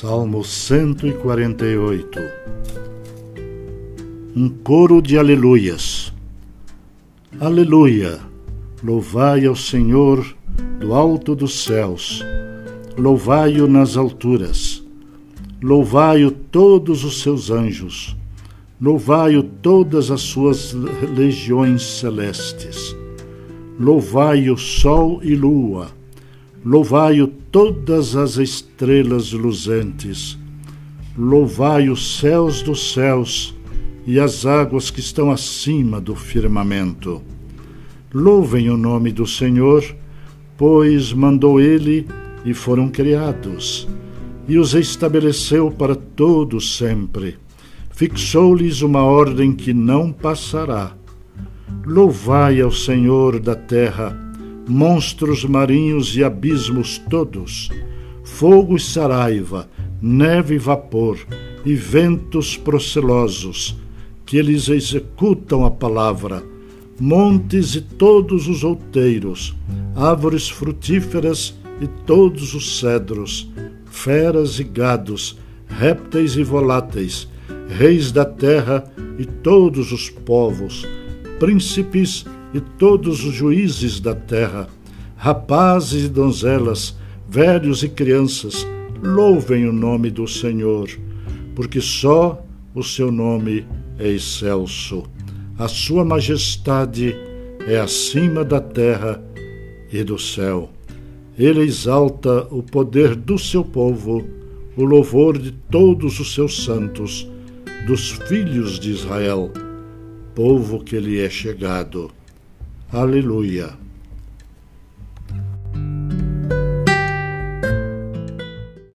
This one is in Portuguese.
Salmo 148 Um coro de aleluias. Aleluia! Louvai ao Senhor do alto dos céus, louvai-o nas alturas, louvai-o todos os seus anjos, louvai-o todas as suas legiões celestes, louvai-o sol e lua Louvai-o todas as estrelas luzentes, louvai os céus dos céus e as águas que estão acima do firmamento. Louvem o nome do Senhor, pois mandou ele e foram criados, e os estabeleceu para todos sempre. Fixou-lhes uma ordem que não passará. Louvai ao Senhor da terra, monstros marinhos e abismos todos, fogo e saraiva, neve e vapor, e ventos procelosos, que eles executam a palavra, montes e todos os outeiros, árvores frutíferas e todos os cedros, feras e gados, répteis e voláteis, reis da terra e todos os povos, príncipes e todos os juízes da terra, rapazes e donzelas, velhos e crianças, louvem o nome do Senhor, porque só o seu nome é excelso. A sua majestade é acima da terra e do céu. Ele exalta o poder do seu povo, o louvor de todos os seus santos, dos filhos de Israel, povo que lhe é chegado. Aleluia.